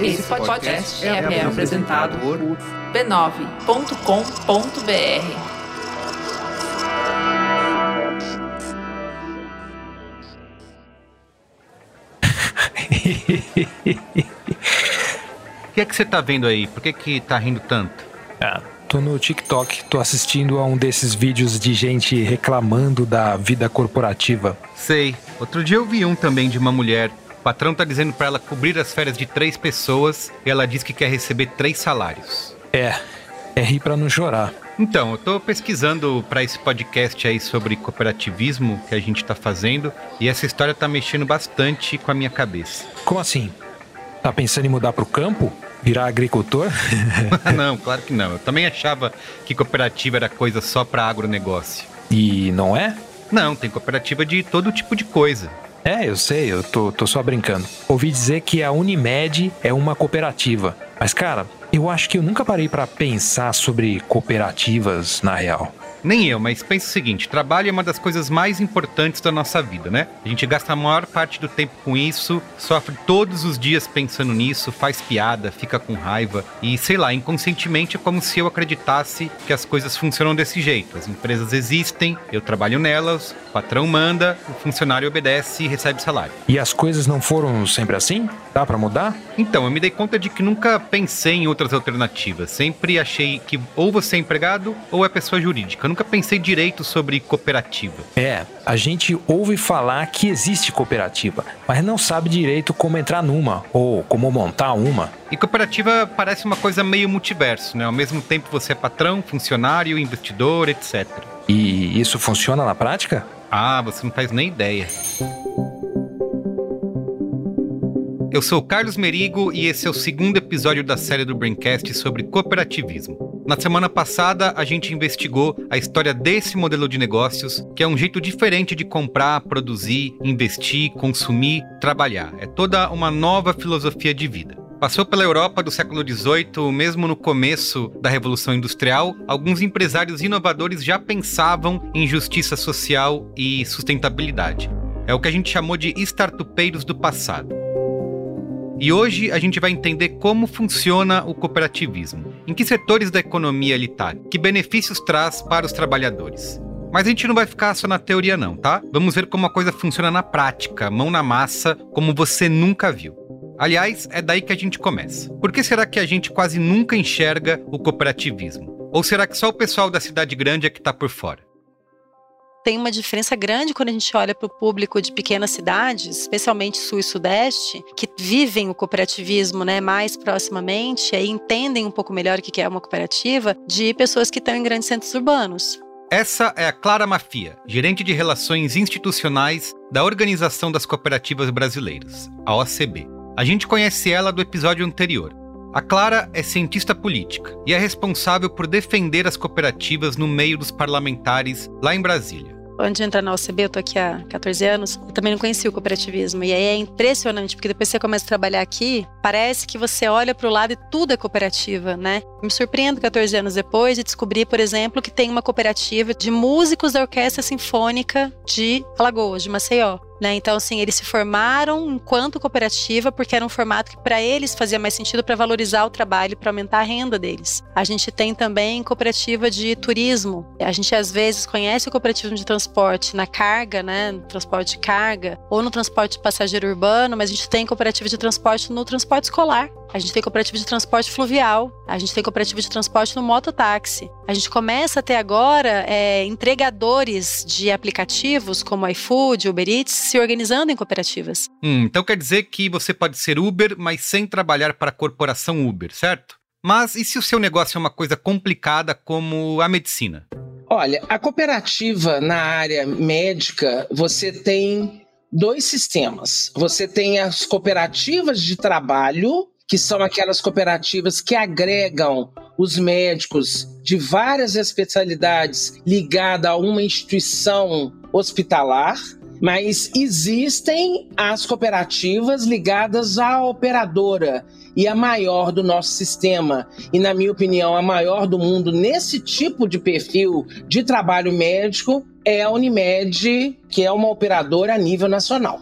Esse podcast é, é apresentado por b9.com.br. O que é que você tá vendo aí? Por que que tá rindo tanto? Ah, tô no TikTok, tô assistindo a um desses vídeos de gente reclamando da vida corporativa. Sei. Outro dia eu vi um também de uma mulher. O patrão tá dizendo pra ela cobrir as férias de três pessoas e ela diz que quer receber três salários. É, é rir pra não chorar. Então, eu tô pesquisando pra esse podcast aí sobre cooperativismo que a gente tá fazendo e essa história tá mexendo bastante com a minha cabeça. Como assim? Tá pensando em mudar pro campo? Virar agricultor? não, claro que não. Eu também achava que cooperativa era coisa só pra agronegócio. E não é? Não, tem cooperativa de todo tipo de coisa. É, eu sei, eu tô, tô só brincando. Ouvi dizer que a Unimed é uma cooperativa. Mas, cara, eu acho que eu nunca parei pra pensar sobre cooperativas na real. Nem eu, mas pensa o seguinte: trabalho é uma das coisas mais importantes da nossa vida, né? A gente gasta a maior parte do tempo com isso, sofre todos os dias pensando nisso, faz piada, fica com raiva e sei lá, inconscientemente é como se eu acreditasse que as coisas funcionam desse jeito. As empresas existem, eu trabalho nelas, o patrão manda, o funcionário obedece e recebe salário. E as coisas não foram sempre assim? Dá pra mudar? Então, eu me dei conta de que nunca pensei em outras alternativas. Sempre achei que ou você é empregado ou é pessoa jurídica. Nunca pensei direito sobre cooperativa. É, a gente ouve falar que existe cooperativa, mas não sabe direito como entrar numa ou como montar uma. E cooperativa parece uma coisa meio multiverso, né? Ao mesmo tempo você é patrão, funcionário, investidor, etc. E isso funciona na prática? Ah, você não faz nem ideia. Eu sou o Carlos Merigo e esse é o segundo episódio da série do Braincast sobre cooperativismo. Na semana passada, a gente investigou a história desse modelo de negócios, que é um jeito diferente de comprar, produzir, investir, consumir, trabalhar. É toda uma nova filosofia de vida. Passou pela Europa do século XVIII, mesmo no começo da Revolução Industrial, alguns empresários inovadores já pensavam em justiça social e sustentabilidade. É o que a gente chamou de startupeiros do passado. E hoje a gente vai entender como funciona o cooperativismo, em que setores da economia ele está, que benefícios traz para os trabalhores. Mas a gente não vai ficar só na teoria não, tá? Vamos ver como a coisa funciona na prática, mão na massa, como você nunca viu. Aliás, é daí que a gente começa. Por que será que a gente quase nunca enxerga o cooperativismo? Ou será que só o pessoal da cidade grande é que está por fora? Tem uma diferença grande quando a gente olha para o público de pequenas cidades, especialmente sul e sudeste, que vivem o cooperativismo né, mais proximamente e entendem um pouco melhor o que é uma cooperativa, de pessoas que estão em grandes centros urbanos. Essa é a Clara Mafia, gerente de relações institucionais da Organização das Cooperativas Brasileiras, a OCB. A gente conhece ela do episódio anterior. A Clara é cientista política e é responsável por defender as cooperativas no meio dos parlamentares lá em Brasília antes de entrar na OCB, eu tô aqui há 14 anos, eu também não conhecia o cooperativismo. E aí é impressionante, porque depois você começa a trabalhar aqui, parece que você olha para o lado e tudo é cooperativa, né? Me surpreendo 14 anos depois de descobrir, por exemplo, que tem uma cooperativa de músicos da Orquestra Sinfônica de Alagoas, de Maceió. Né? Então, assim, eles se formaram enquanto cooperativa porque era um formato que para eles fazia mais sentido para valorizar o trabalho, para aumentar a renda deles. A gente tem também cooperativa de turismo. A gente às vezes conhece o cooperativismo de transporte na carga, né, no transporte de carga, ou no transporte de passageiro urbano, mas a gente tem cooperativa de transporte no transporte escolar. A gente tem cooperativa de transporte fluvial, a gente tem cooperativa de transporte no mototáxi. A gente começa a ter agora é, entregadores de aplicativos como iFood, Uber Eats, se organizando em cooperativas. Hum, então quer dizer que você pode ser Uber, mas sem trabalhar para a corporação Uber, certo? Mas e se o seu negócio é uma coisa complicada como a medicina? Olha, a cooperativa na área médica, você tem dois sistemas. Você tem as cooperativas de trabalho que são aquelas cooperativas que agregam os médicos de várias especialidades ligadas a uma instituição hospitalar, mas existem as cooperativas ligadas à operadora e a maior do nosso sistema, e na minha opinião, a maior do mundo nesse tipo de perfil de trabalho médico é a Unimed, que é uma operadora a nível nacional.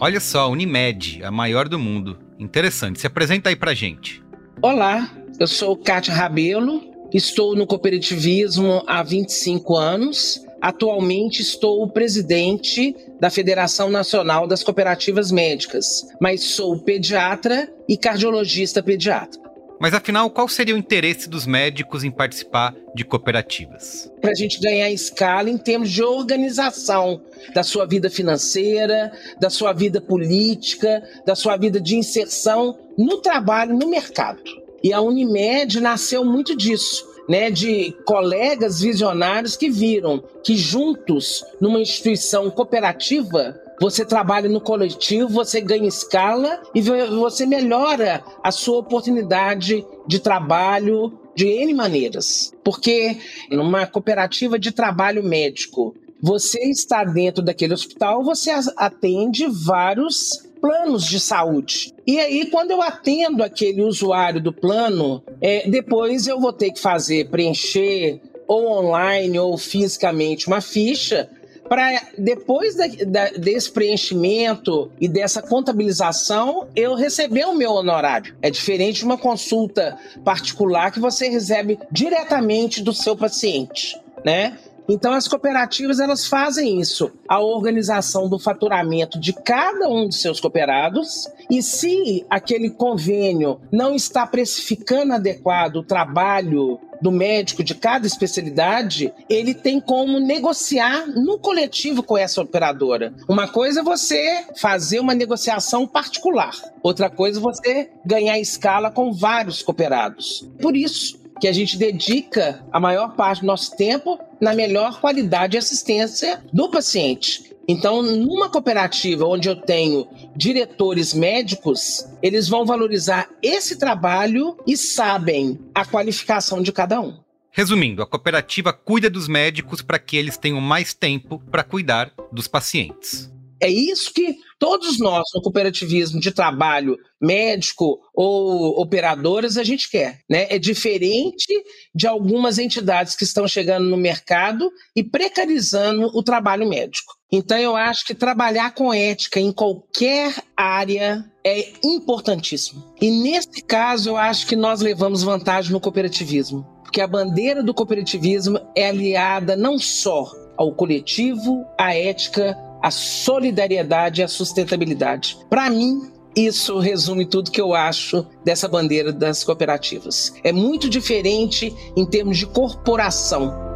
Olha só, a Unimed, a maior do mundo. Interessante. Se apresenta aí pra gente. Olá, eu sou Kátia Rabelo, estou no cooperativismo há 25 anos. Atualmente estou presidente da Federação Nacional das Cooperativas Médicas, mas sou pediatra e cardiologista pediatra. Mas afinal, qual seria o interesse dos médicos em participar de cooperativas? Para a gente ganhar escala em termos de organização da sua vida financeira, da sua vida política, da sua vida de inserção no trabalho, no mercado. E a Unimed nasceu muito disso. Né, de colegas visionários que viram que juntos, numa instituição cooperativa, você trabalha no coletivo, você ganha escala e você melhora a sua oportunidade de trabalho de N maneiras. Porque numa cooperativa de trabalho médico, você está dentro daquele hospital, você atende vários planos de saúde. E aí, quando eu atendo aquele usuário do plano, é, depois eu vou ter que fazer, preencher ou online ou fisicamente uma ficha para depois da, da, desse preenchimento e dessa contabilização, eu receber o meu honorário. É diferente de uma consulta particular que você recebe diretamente do seu paciente, né? Então as cooperativas elas fazem isso, a organização do faturamento de cada um dos seus cooperados e se aquele convênio não está precificando adequado o trabalho do médico de cada especialidade, ele tem como negociar no coletivo com essa operadora. Uma coisa é você fazer uma negociação particular, outra coisa é você ganhar escala com vários cooperados. Por isso, que a gente dedica a maior parte do nosso tempo na melhor qualidade de assistência do paciente. Então, numa cooperativa onde eu tenho diretores médicos, eles vão valorizar esse trabalho e sabem a qualificação de cada um. Resumindo, a cooperativa cuida dos médicos para que eles tenham mais tempo para cuidar dos pacientes. É isso que todos nós no cooperativismo de trabalho médico ou operadoras a gente quer, né? É diferente de algumas entidades que estão chegando no mercado e precarizando o trabalho médico. Então eu acho que trabalhar com ética em qualquer área é importantíssimo. E nesse caso eu acho que nós levamos vantagem no cooperativismo, porque a bandeira do cooperativismo é aliada não só ao coletivo, à ética, a solidariedade e a sustentabilidade. Para mim, isso resume tudo que eu acho dessa bandeira das cooperativas. É muito diferente em termos de corporação.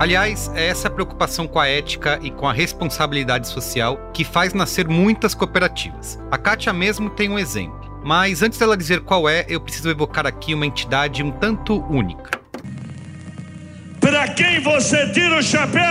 Aliás, é essa preocupação com a ética e com a responsabilidade social que faz nascer muitas cooperativas. A Kátia mesmo tem um exemplo. Mas antes dela dizer qual é, eu preciso evocar aqui uma entidade um tanto única. Para quem você tira o chapéu?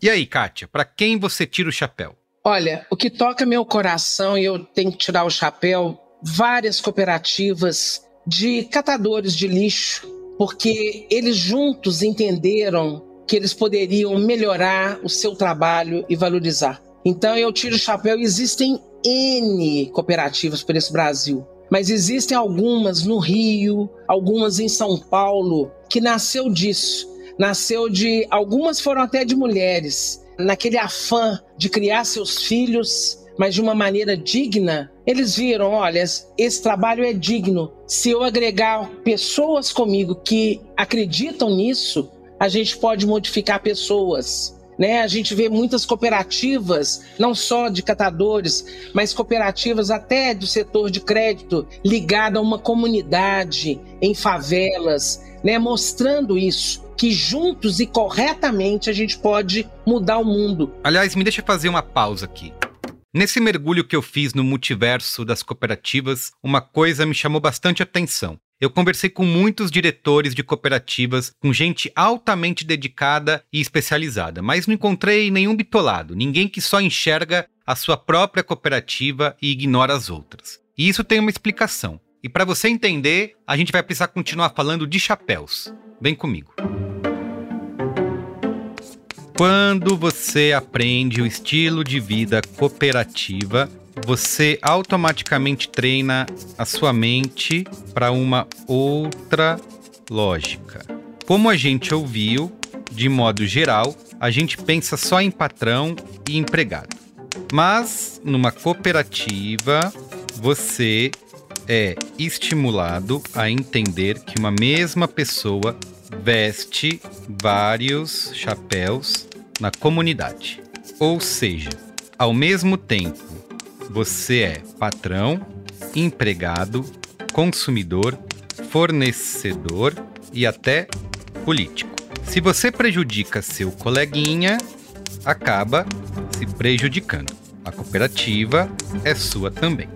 E aí, Kátia, para quem você tira o chapéu? Olha, o que toca meu coração e eu tenho que tirar o chapéu, várias cooperativas de catadores de lixo, porque eles juntos entenderam que eles poderiam melhorar o seu trabalho e valorizar. Então eu tiro o chapéu, existem N cooperativas por esse Brasil mas existem algumas no Rio, algumas em São Paulo, que nasceu disso. Nasceu de. Algumas foram até de mulheres, naquele afã de criar seus filhos, mas de uma maneira digna. Eles viram: olha, esse trabalho é digno. Se eu agregar pessoas comigo que acreditam nisso, a gente pode modificar pessoas. Né? A gente vê muitas cooperativas, não só de catadores, mas cooperativas até do setor de crédito, ligada a uma comunidade em favelas, né? mostrando isso. Que juntos e corretamente a gente pode mudar o mundo. Aliás, me deixa fazer uma pausa aqui. Nesse mergulho que eu fiz no multiverso das cooperativas, uma coisa me chamou bastante atenção. Eu conversei com muitos diretores de cooperativas, com gente altamente dedicada e especializada, mas não encontrei nenhum bitolado, ninguém que só enxerga a sua própria cooperativa e ignora as outras. E isso tem uma explicação. E para você entender, a gente vai precisar continuar falando de chapéus. Vem comigo. Quando você aprende o estilo de vida cooperativa, você automaticamente treina a sua mente para uma outra lógica. Como a gente ouviu, de modo geral, a gente pensa só em patrão e empregado. Mas numa cooperativa, você é estimulado a entender que uma mesma pessoa veste vários chapéus na comunidade. Ou seja, ao mesmo tempo, você é patrão, empregado, consumidor, fornecedor e até político. Se você prejudica seu coleguinha, acaba se prejudicando. A cooperativa é sua também.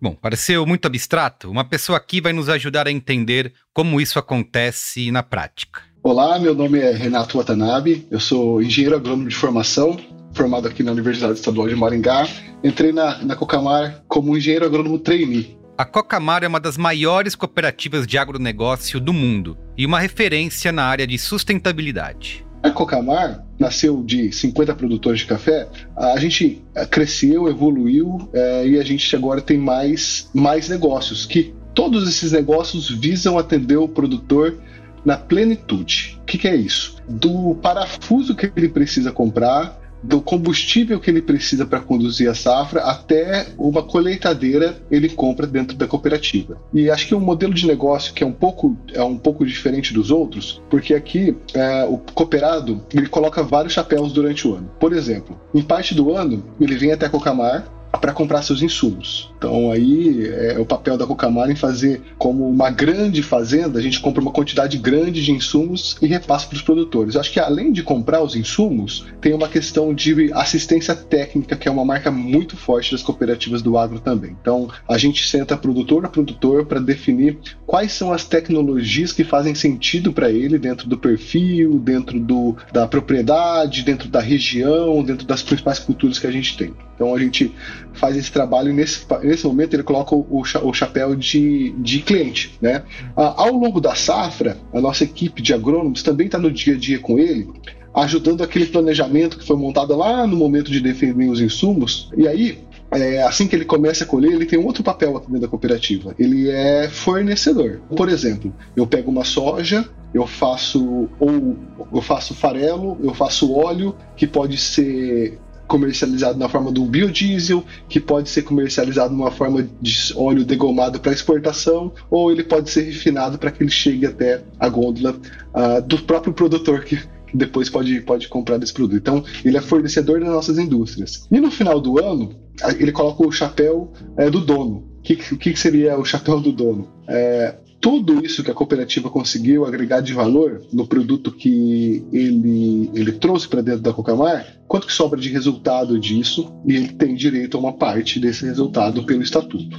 Bom, pareceu muito abstrato? Uma pessoa aqui vai nos ajudar a entender como isso acontece na prática. Olá, meu nome é Renato Watanabe, eu sou engenheiro agrônomo de formação, formado aqui na Universidade Estadual de Maringá. Entrei na, na Cocamar como engenheiro agrônomo trainee. A Cocamar é uma das maiores cooperativas de agronegócio do mundo e uma referência na área de sustentabilidade. A Cocamar nasceu de 50 produtores de café. A gente eh, cresceu, evoluiu é, e a gente agora tem mais, mais negócios que todos esses negócios visam atender o produtor na plenitude. O que, que é isso? Do parafuso que ele precisa comprar do combustível que ele precisa para conduzir a safra até uma colheitadeira ele compra dentro da cooperativa. E acho que é um modelo de negócio que é um pouco é um pouco diferente dos outros, porque aqui é, o cooperado ele coloca vários chapéus durante o ano. Por exemplo, em parte do ano ele vem até Cocamar para comprar seus insumos. Então aí é o papel da Cocamar em fazer como uma grande fazenda, a gente compra uma quantidade grande de insumos e repassa para os produtores. Eu acho que além de comprar os insumos, tem uma questão de assistência técnica, que é uma marca muito forte das cooperativas do agro também. Então a gente senta produtor a produtor para definir quais são as tecnologias que fazem sentido para ele dentro do perfil, dentro do, da propriedade, dentro da região, dentro das principais culturas que a gente tem. Então a gente faz esse trabalho e nesse, nesse momento ele coloca o, o chapéu de, de cliente. Né? Ah, ao longo da safra, a nossa equipe de agrônomos também está no dia a dia com ele, ajudando aquele planejamento que foi montado lá no momento de definir os insumos. E aí, é, assim que ele começa a colher, ele tem um outro papel também da cooperativa. Ele é fornecedor. Por exemplo, eu pego uma soja, eu faço ou eu faço farelo, eu faço óleo que pode ser comercializado na forma de um biodiesel, que pode ser comercializado numa forma de óleo degomado para exportação, ou ele pode ser refinado para que ele chegue até a gôndola uh, do próprio produtor que, depois pode, pode comprar desse produto. Então, ele é fornecedor das nossas indústrias. E no final do ano, ele coloca o chapéu é, do dono. O que, que, seria o chapéu do dono? É, tudo isso que a cooperativa conseguiu agregar de valor no produto que ele, ele trouxe para dentro da Cocamar, quanto que sobra de resultado disso e ele tem direito a uma parte desse resultado pelo estatuto.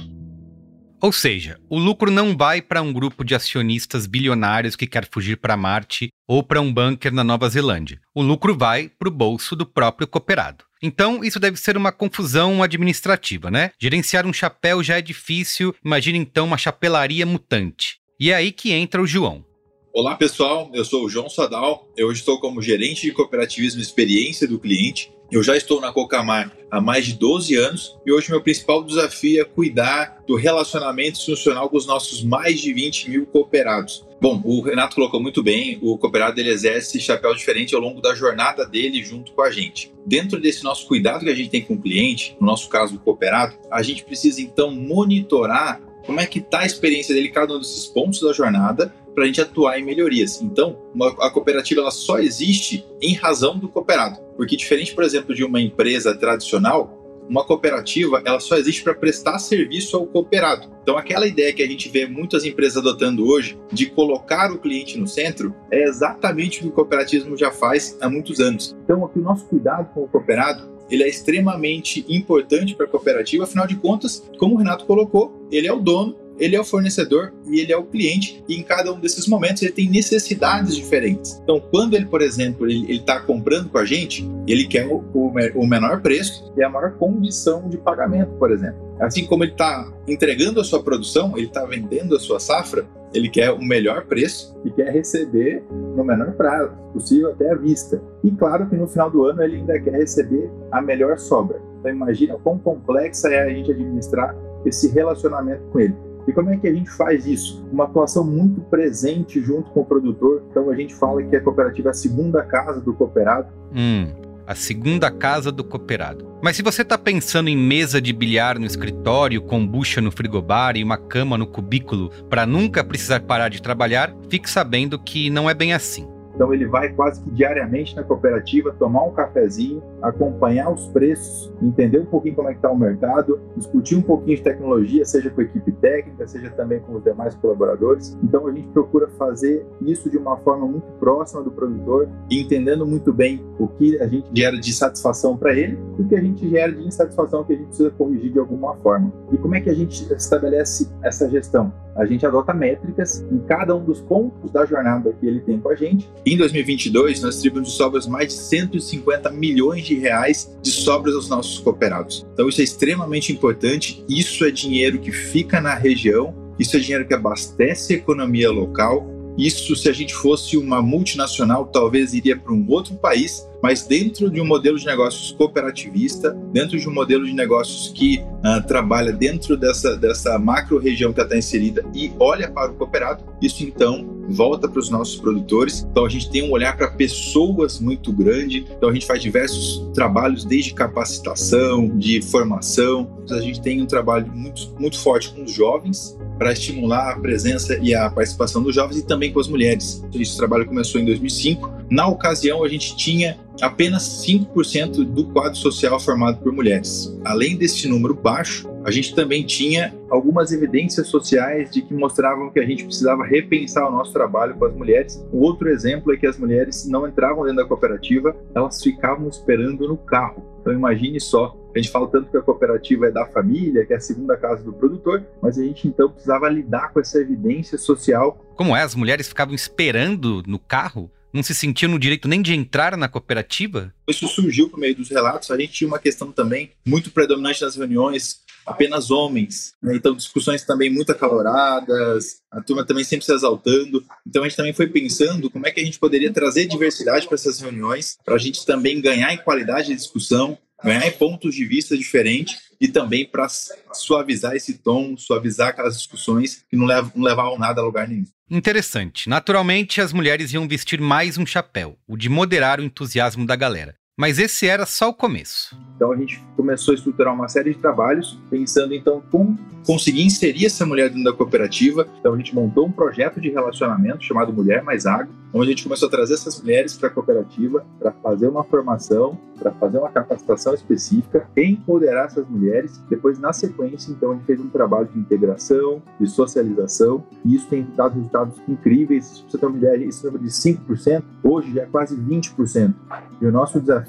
Ou seja, o lucro não vai para um grupo de acionistas bilionários que quer fugir para Marte ou para um bunker na Nova Zelândia. O lucro vai para o bolso do próprio cooperado. Então, isso deve ser uma confusão administrativa, né? Gerenciar um chapéu já é difícil, imagine então uma chapelaria mutante. E é aí que entra o João. Olá pessoal, eu sou o João Sadal, eu estou como gerente de cooperativismo e experiência do cliente. Eu já estou na Cocamar há mais de 12 anos e hoje meu principal desafio é cuidar do relacionamento institucional com os nossos mais de 20 mil cooperados. Bom, o Renato colocou muito bem, o cooperado ele exerce chapéu diferente ao longo da jornada dele junto com a gente. Dentro desse nosso cuidado que a gente tem com o cliente, no nosso caso o cooperado, a gente precisa então monitorar como é que está a experiência dele cada um desses pontos da jornada para a gente atuar em melhorias. Então, uma, a cooperativa ela só existe em razão do cooperado, porque diferente, por exemplo, de uma empresa tradicional, uma cooperativa ela só existe para prestar serviço ao cooperado. Então, aquela ideia que a gente vê muitas empresas adotando hoje de colocar o cliente no centro é exatamente o que o cooperativismo já faz há muitos anos. Então, aqui o nosso cuidado com o cooperado ele é extremamente importante para a cooperativa, afinal de contas, como o Renato colocou, ele é o dono ele é o fornecedor e ele é o cliente, e em cada um desses momentos ele tem necessidades diferentes. Então, quando ele, por exemplo, ele está comprando com a gente, ele quer o, o, menor preço e a maior condição de pagamento, por exemplo. Assim como ele está entregando a sua produção, ele está vendendo a sua safra, ele quer o melhor preço e quer receber no menor prazo possível até a vista. E claro que no final do ano ele ainda quer receber a melhor sobra. Então imagina quão complexa é a gente administrar esse relacionamento com ele. E como é que a gente faz isso? Uma atuação muito presente junto com o produtor. Então a gente fala que a cooperativa é a segunda casa do cooperado. Hum, a segunda casa do cooperado. Mas se você está pensando em mesa de bilhar no escritório, kombucha no frigobar e uma cama no cubículo para nunca precisar parar de trabalhar, fique sabendo que não é bem assim. Então ele vai quase que diariamente na cooperativa tomar um cafezinho, acompanhar os preços, entender um pouquinho como é que está o mercado, discutir um pouquinho de tecnologia, seja com a equipe técnica, seja também com os demais colaboradores. Então a gente procura fazer isso de uma forma muito próxima do produtor, entendendo muito bem o que a gente gera de satisfação para ele e o que a gente gera de insatisfação que a gente precisa corrigir de alguma forma. E como é que a gente estabelece essa gestão? A gente adota métricas em cada um dos pontos da jornada que ele tem com a gente. Em 2022, nós distribuímos de sobras mais de 150 milhões de reais de sobras aos nossos cooperados. Então isso é extremamente importante. Isso é dinheiro que fica na região, isso é dinheiro que abastece a economia local isso, se a gente fosse uma multinacional, talvez iria para um outro país, mas dentro de um modelo de negócios cooperativista, dentro de um modelo de negócios que uh, trabalha dentro dessa, dessa macro região que está inserida e olha para o cooperado, isso então volta para os nossos produtores. Então a gente tem um olhar para pessoas muito grande. Então a gente faz diversos trabalhos, desde capacitação, de formação. A gente tem um trabalho muito, muito forte com os jovens, para estimular a presença e a participação dos jovens e também com as mulheres. Esse trabalho começou em 2005. Na ocasião, a gente tinha apenas 5% do quadro social formado por mulheres. Além desse número baixo, a gente também tinha algumas evidências sociais de que mostravam que a gente precisava repensar o nosso trabalho com as mulheres. O outro exemplo é que as mulheres não entravam dentro da cooperativa, elas ficavam esperando no carro. Então imagine só, a gente fala tanto que a cooperativa é da família, que é a segunda casa do produtor, mas a gente então precisava lidar com essa evidência social. Como é? As mulheres ficavam esperando no carro? não se sentiu no direito nem de entrar na cooperativa? Isso surgiu por meio dos relatos. A gente tinha uma questão também muito predominante nas reuniões, apenas homens. Né? Então, discussões também muito acaloradas, a turma também sempre se exaltando. Então, a gente também foi pensando como é que a gente poderia trazer diversidade para essas reuniões, para a gente também ganhar em qualidade de discussão, em pontos de vista diferentes e também para suavizar esse tom, suavizar aquelas discussões que não, levam, não levavam nada a lugar nenhum. Interessante. Naturalmente, as mulheres iam vestir mais um chapéu, o de moderar o entusiasmo da galera. Mas esse era só o começo. Então a gente começou a estruturar uma série de trabalhos, pensando então como conseguir inserir essa mulher dentro da cooperativa. Então a gente montou um projeto de relacionamento chamado Mulher Mais Água, onde a gente começou a trazer essas mulheres para a cooperativa para fazer uma formação, para fazer uma capacitação específica, empoderar essas mulheres. Depois, na sequência, então a gente fez um trabalho de integração, de socialização, e isso tem dado resultados incríveis. Se você ter uma ideia, esse número de 5%, hoje já é quase 20%. E o nosso desafio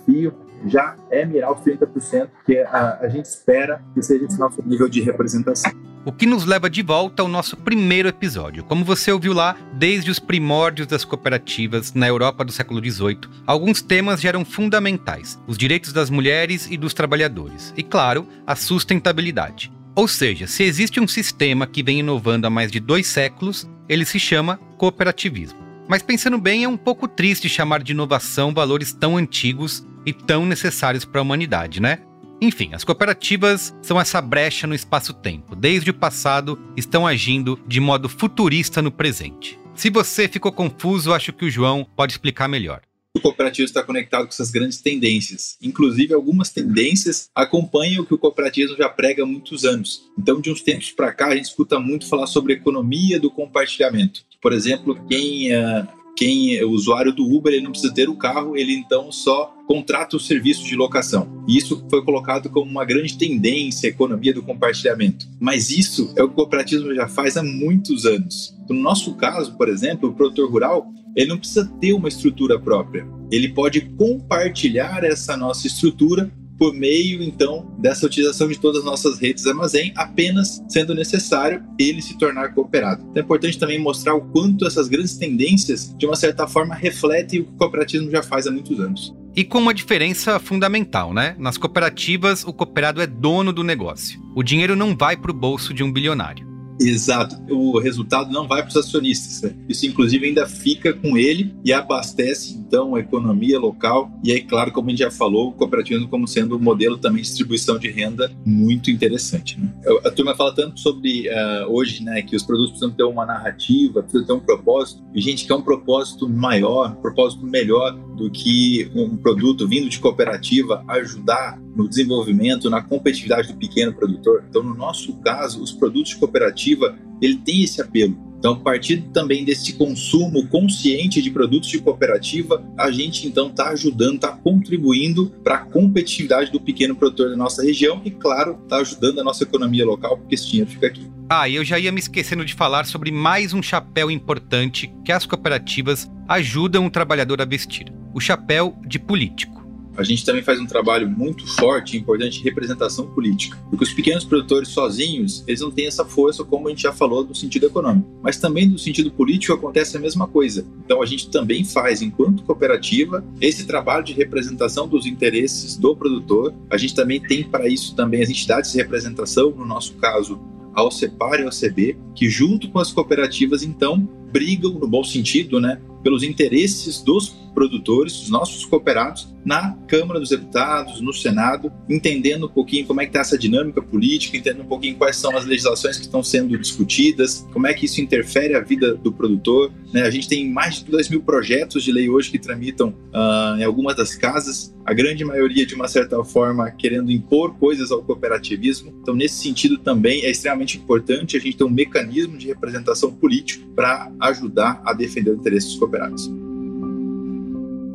já é mirar os 30%, que a, a gente espera que seja esse nosso nível de representação. O que nos leva de volta ao nosso primeiro episódio. Como você ouviu lá, desde os primórdios das cooperativas na Europa do século XVIII, alguns temas já eram fundamentais: os direitos das mulheres e dos trabalhadores, e, claro, a sustentabilidade. Ou seja, se existe um sistema que vem inovando há mais de dois séculos, ele se chama cooperativismo. Mas pensando bem, é um pouco triste chamar de inovação valores tão antigos e tão necessários para a humanidade, né? Enfim, as cooperativas são essa brecha no espaço-tempo. Desde o passado, estão agindo de modo futurista no presente. Se você ficou confuso, acho que o João pode explicar melhor o cooperativo está conectado com essas grandes tendências. Inclusive, algumas tendências acompanham o que o cooperativismo já prega há muitos anos. Então, de uns tempos para cá, a gente escuta muito falar sobre economia do compartilhamento. Por exemplo, quem, uh, quem é usuário do Uber ele não precisa ter o carro, ele então só contrata o serviço de locação. E isso foi colocado como uma grande tendência, a economia do compartilhamento. Mas isso é o que o cooperativismo já faz há muitos anos. No nosso caso, por exemplo, o produtor rural ele não precisa ter uma estrutura própria. Ele pode compartilhar essa nossa estrutura por meio então dessa utilização de todas as nossas redes de armazém, apenas sendo necessário ele se tornar cooperado. Então é importante também mostrar o quanto essas grandes tendências, de uma certa forma, refletem o que o cooperativismo já faz há muitos anos. E com uma diferença fundamental, né? Nas cooperativas, o cooperado é dono do negócio. O dinheiro não vai para o bolso de um bilionário. Exato. O resultado não vai para os acionistas. Né? Isso, inclusive, ainda fica com ele e abastece então a economia local e aí, claro, como a gente já falou, o cooperativismo como sendo um modelo também de distribuição de renda muito interessante. Né? A turma fala tanto sobre uh, hoje, né, que os produtos precisam ter uma narrativa, precisam ter um propósito, e gente quer um propósito maior, um propósito melhor do que um produto vindo de cooperativa ajudar no desenvolvimento, na competitividade do pequeno produtor. Então, no nosso caso, os produtos de cooperativa, ele tem esse apelo. Então, a partir também desse consumo consciente de produtos de cooperativa, a gente então está ajudando, está contribuindo para a competitividade do pequeno produtor da nossa região e, claro, está ajudando a nossa economia local, porque esse dinheiro fica aqui. Ah, e eu já ia me esquecendo de falar sobre mais um chapéu importante que as cooperativas ajudam o trabalhador a vestir: o chapéu de político a gente também faz um trabalho muito forte e importante de representação política. Porque os pequenos produtores sozinhos, eles não têm essa força, como a gente já falou, do sentido econômico. Mas também do sentido político acontece a mesma coisa. Então a gente também faz, enquanto cooperativa, esse trabalho de representação dos interesses do produtor. A gente também tem para isso também as entidades de representação, no nosso caso, a OCEPAR e a OCB, que junto com as cooperativas, então, brigam, no bom sentido, né, pelos interesses dos produtores, dos nossos cooperados, na Câmara dos Deputados, no Senado, entendendo um pouquinho como é que está essa dinâmica política, entendendo um pouquinho quais são as legislações que estão sendo discutidas, como é que isso interfere a vida do produtor. Né? A gente tem mais de 2 mil projetos de lei hoje que tramitam uh, em algumas das casas, a grande maioria, de uma certa forma, querendo impor coisas ao cooperativismo. Então, nesse sentido, também é extremamente importante a gente ter um mecanismo de representação político para ajudar a defender os interesses dos cooperados.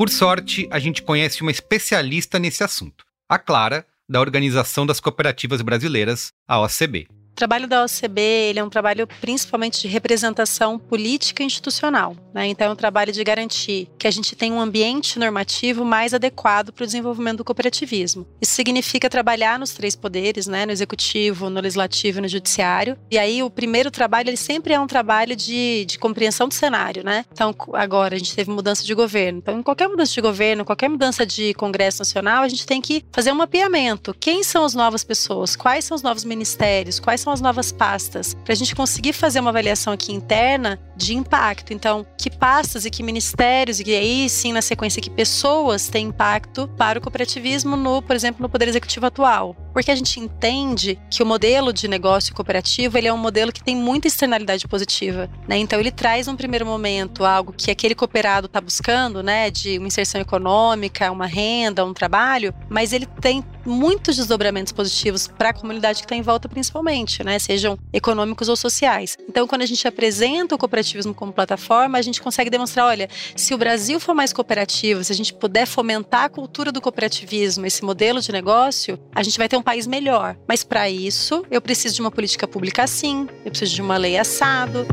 Por sorte, a gente conhece uma especialista nesse assunto, a Clara, da Organização das Cooperativas Brasileiras, a OCB. O trabalho da OCB ele é um trabalho principalmente de representação política e institucional. Né? Então, é um trabalho de garantir que a gente tenha um ambiente normativo mais adequado para o desenvolvimento do cooperativismo. Isso significa trabalhar nos três poderes, né? no executivo, no legislativo e no judiciário. E aí, o primeiro trabalho ele sempre é um trabalho de, de compreensão do cenário. Né? Então, agora a gente teve mudança de governo. Então, em qualquer mudança de governo, qualquer mudança de Congresso Nacional, a gente tem que fazer um mapeamento. Quem são as novas pessoas? Quais são os novos ministérios? Quais são as novas pastas, para a gente conseguir fazer uma avaliação aqui interna de impacto. Então, que pastas e que ministérios, e aí sim, na sequência, que pessoas têm impacto para o cooperativismo, no, por exemplo, no Poder Executivo atual. Porque a gente entende que o modelo de negócio cooperativo ele é um modelo que tem muita externalidade positiva. Né? Então, ele traz, num primeiro momento, algo que aquele cooperado está buscando, né? de uma inserção econômica, uma renda, um trabalho, mas ele tem muitos desdobramentos positivos para a comunidade que está em volta, principalmente, né? Sejam econômicos ou sociais. Então, quando a gente apresenta o cooperativismo como plataforma, a gente consegue demonstrar: olha, se o Brasil for mais cooperativo, se a gente puder fomentar a cultura do cooperativismo, esse modelo de negócio, a gente vai ter um país melhor. Mas para isso, eu preciso de uma política pública assim, eu preciso de uma lei assado.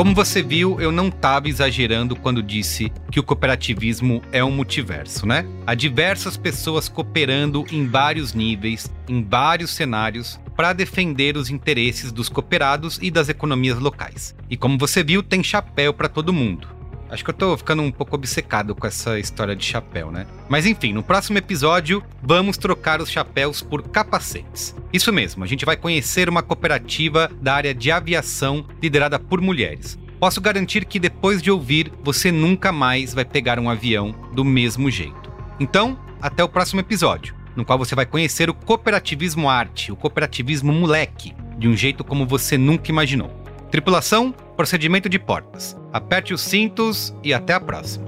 Como você viu, eu não estava exagerando quando disse que o cooperativismo é um multiverso, né? Há diversas pessoas cooperando em vários níveis, em vários cenários, para defender os interesses dos cooperados e das economias locais. E como você viu, tem chapéu para todo mundo. Acho que eu tô ficando um pouco obcecado com essa história de chapéu, né? Mas enfim, no próximo episódio, vamos trocar os chapéus por capacetes. Isso mesmo, a gente vai conhecer uma cooperativa da área de aviação liderada por mulheres. Posso garantir que depois de ouvir, você nunca mais vai pegar um avião do mesmo jeito. Então, até o próximo episódio, no qual você vai conhecer o cooperativismo arte, o cooperativismo moleque, de um jeito como você nunca imaginou. Tripulação, procedimento de portas. Aperte os cintos e até a próxima.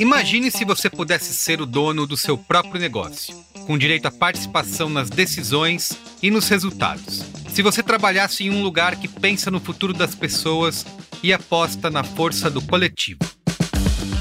Imagine se você pudesse ser o dono do seu próprio negócio, com direito à participação nas decisões e nos resultados. Se você trabalhasse em um lugar que pensa no futuro das pessoas e aposta na força do coletivo.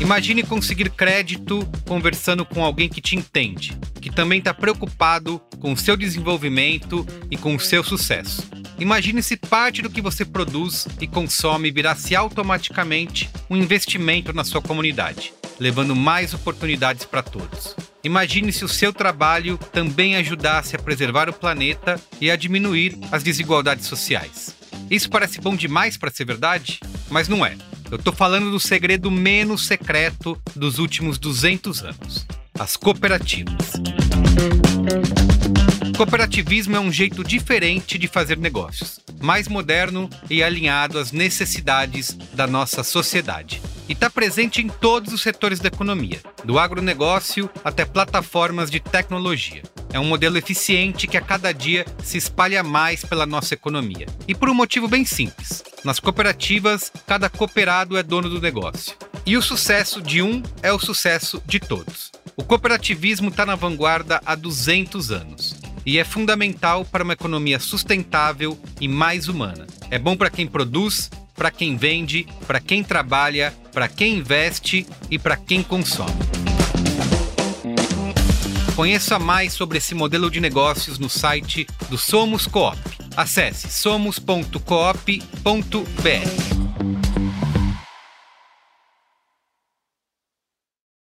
Imagine conseguir crédito conversando com alguém que te entende, que também está preocupado com o seu desenvolvimento e com o seu sucesso. Imagine se parte do que você produz e consome virasse automaticamente um investimento na sua comunidade, levando mais oportunidades para todos. Imagine se o seu trabalho também ajudasse a preservar o planeta e a diminuir as desigualdades sociais. Isso parece bom demais para ser verdade, mas não é. Eu tô falando do segredo menos secreto dos últimos 200 anos. as cooperativas. Cooperativismo é um jeito diferente de fazer negócios, mais moderno e alinhado às necessidades da nossa sociedade. E está presente em todos os setores da economia, do agronegócio até plataformas de tecnologia. É um modelo eficiente que a cada dia se espalha mais pela nossa economia. E por um motivo bem simples: nas cooperativas, cada cooperado é dono do negócio. E o sucesso de um é o sucesso de todos. O cooperativismo está na vanguarda há 200 anos e é fundamental para uma economia sustentável e mais humana. É bom para quem produz, para quem vende, para quem trabalha, para quem investe e para quem consome. Conheça mais sobre esse modelo de negócios no site do Somos Coop. Acesse somos.coop.br.